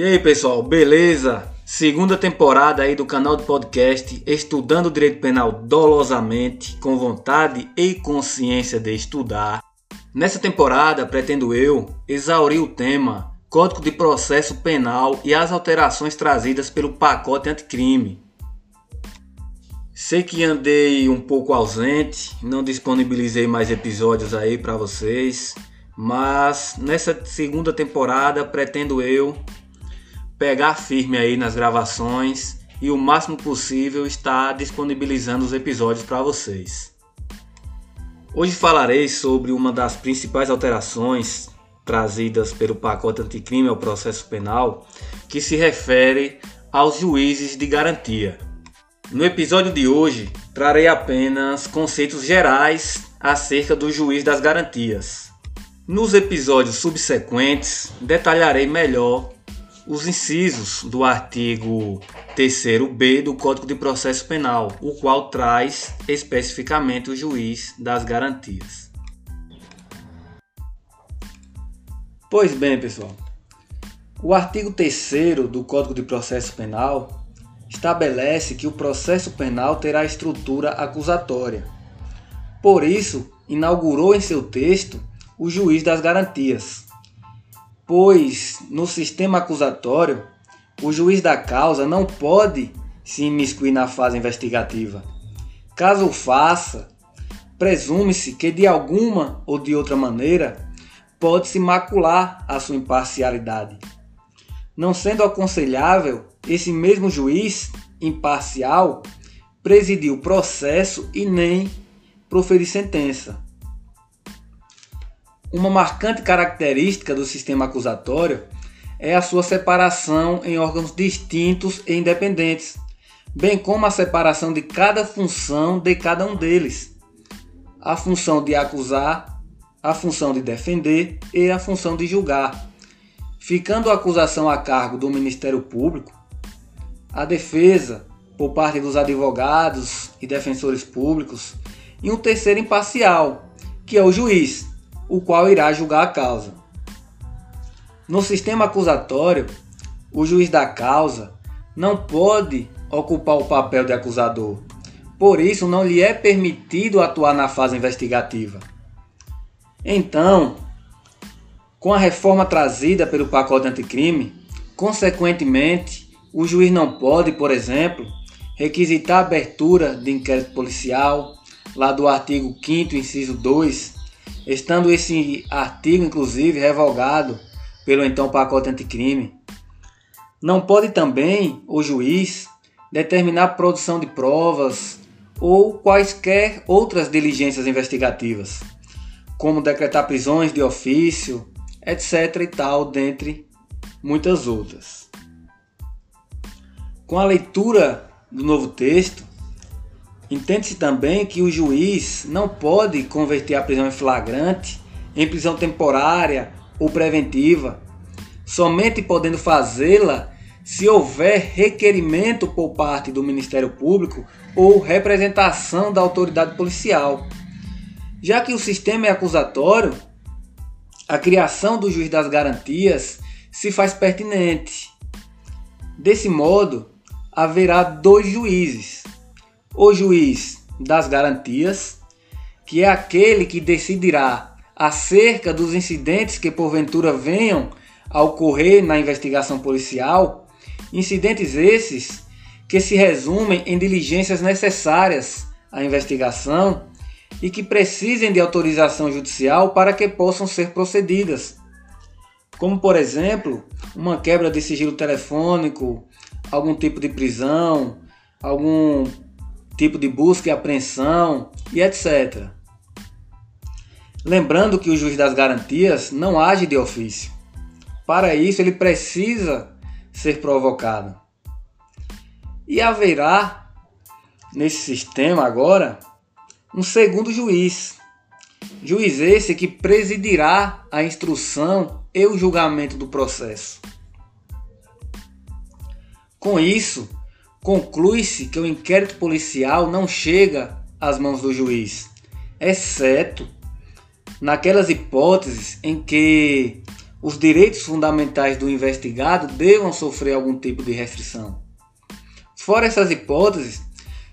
E aí, pessoal, beleza? Segunda temporada aí do canal de podcast Estudando Direito Penal dolosamente, com vontade e consciência de estudar. Nessa temporada, pretendo eu exaurir o tema Código de Processo Penal e as alterações trazidas pelo pacote anticrime. Sei que andei um pouco ausente, não disponibilizei mais episódios aí para vocês, mas nessa segunda temporada pretendo eu pegar firme aí nas gravações e o máximo possível estar disponibilizando os episódios para vocês. Hoje falarei sobre uma das principais alterações trazidas pelo pacote anticrime ao processo penal, que se refere aos juízes de garantia. No episódio de hoje, trarei apenas conceitos gerais acerca do juiz das garantias. Nos episódios subsequentes, detalharei melhor os incisos do artigo 3b do Código de Processo Penal, o qual traz especificamente o juiz das garantias. Pois bem, pessoal, o artigo 3 do Código de Processo Penal estabelece que o processo penal terá estrutura acusatória. Por isso, inaugurou em seu texto o juiz das garantias pois no sistema acusatório o juiz da causa não pode se imiscuir na fase investigativa. Caso o faça, presume-se que de alguma ou de outra maneira pode-se macular a sua imparcialidade. Não sendo aconselhável esse mesmo juiz imparcial presidir o processo e nem proferir sentença. Uma marcante característica do sistema acusatório é a sua separação em órgãos distintos e independentes, bem como a separação de cada função de cada um deles. A função de acusar, a função de defender e a função de julgar, ficando a acusação a cargo do Ministério Público, a defesa por parte dos advogados e defensores públicos e um terceiro imparcial, que é o juiz, o qual irá julgar a causa. No sistema acusatório, o juiz da causa não pode ocupar o papel de acusador. Por isso, não lhe é permitido atuar na fase investigativa. Então, com a reforma trazida pelo pacote anticrime, consequentemente, o juiz não pode, por exemplo, requisitar a abertura de inquérito policial, lá do artigo 5 inciso 2 estando esse artigo, inclusive, revogado pelo então pacote anticrime. Não pode também o juiz determinar a produção de provas ou quaisquer outras diligências investigativas, como decretar prisões de ofício, etc. e tal, dentre muitas outras. Com a leitura do novo texto, Entende-se também que o juiz não pode converter a prisão em flagrante em prisão temporária ou preventiva, somente podendo fazê-la se houver requerimento por parte do Ministério Público ou representação da autoridade policial. Já que o sistema é acusatório, a criação do juiz das garantias se faz pertinente. Desse modo, haverá dois juízes, o juiz das garantias, que é aquele que decidirá acerca dos incidentes que porventura venham a ocorrer na investigação policial, incidentes esses que se resumem em diligências necessárias à investigação e que precisem de autorização judicial para que possam ser procedidas, como por exemplo, uma quebra de sigilo telefônico, algum tipo de prisão, algum tipo de busca e apreensão e etc. Lembrando que o juiz das garantias não age de ofício. Para isso, ele precisa ser provocado. E haverá, nesse sistema agora, um segundo juiz. Juiz esse que presidirá a instrução e o julgamento do processo. Com isso, conclui-se que o inquérito policial não chega às mãos do juiz, exceto naquelas hipóteses em que os direitos fundamentais do investigado devam sofrer algum tipo de restrição. Fora essas hipóteses,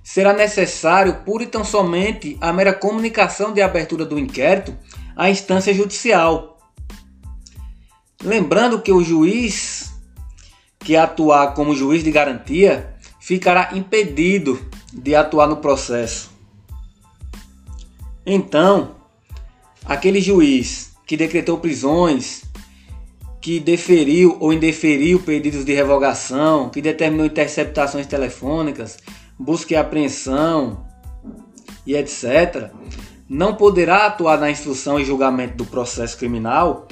será necessário pura e tão somente a mera comunicação de abertura do inquérito à instância judicial. Lembrando que o juiz que atuar como juiz de garantia ficará impedido de atuar no processo. Então, aquele juiz que decretou prisões, que deferiu ou indeferiu pedidos de revogação, que determinou interceptações telefônicas, busca e apreensão e etc., não poderá atuar na instrução e julgamento do processo criminal,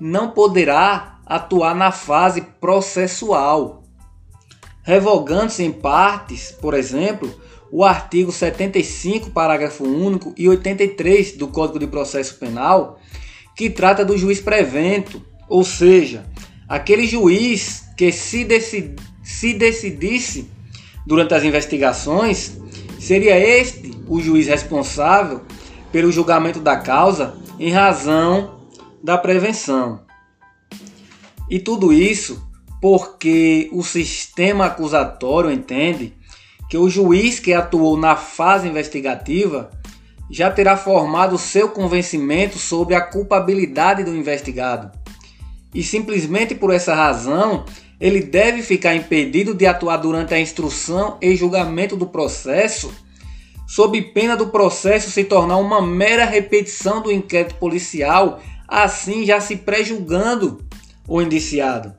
não poderá atuar na fase processual, revogando-se em partes, por exemplo, o artigo 75, parágrafo único e 83 do Código de Processo Penal, que trata do juiz prevento, ou seja, aquele juiz que se, se decidisse durante as investigações, seria este o juiz responsável pelo julgamento da causa em razão da prevenção. E tudo isso porque o sistema acusatório entende que o juiz que atuou na fase investigativa já terá formado seu convencimento sobre a culpabilidade do investigado. E simplesmente por essa razão, ele deve ficar impedido de atuar durante a instrução e julgamento do processo, sob pena do processo se tornar uma mera repetição do inquérito policial, assim já se prejulgando o indiciado.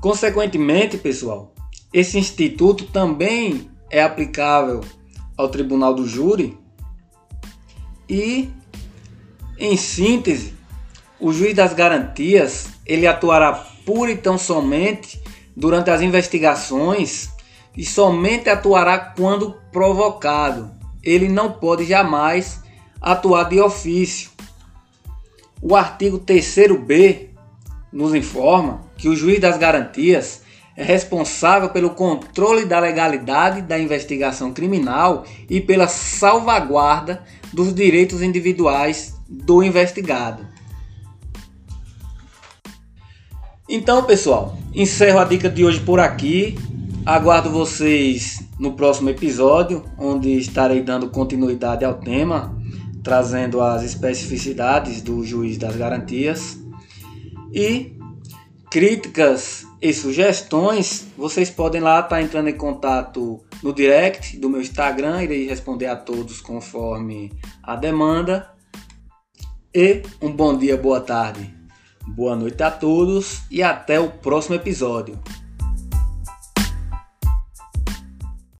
Consequentemente, pessoal, esse instituto também é aplicável ao tribunal do júri e, em síntese, o juiz das garantias ele atuará pura e tão somente durante as investigações e somente atuará quando provocado. Ele não pode jamais atuar de ofício. O artigo 3b nos informa que o juiz das garantias é responsável pelo controle da legalidade da investigação criminal e pela salvaguarda dos direitos individuais do investigado. Então, pessoal, encerro a dica de hoje por aqui. Aguardo vocês no próximo episódio, onde estarei dando continuidade ao tema, trazendo as especificidades do juiz das garantias. E críticas e sugestões, vocês podem lá estar entrando em contato no direct do meu Instagram, irei responder a todos conforme a demanda. E um bom dia, boa tarde Boa noite a todos e até o próximo episódio.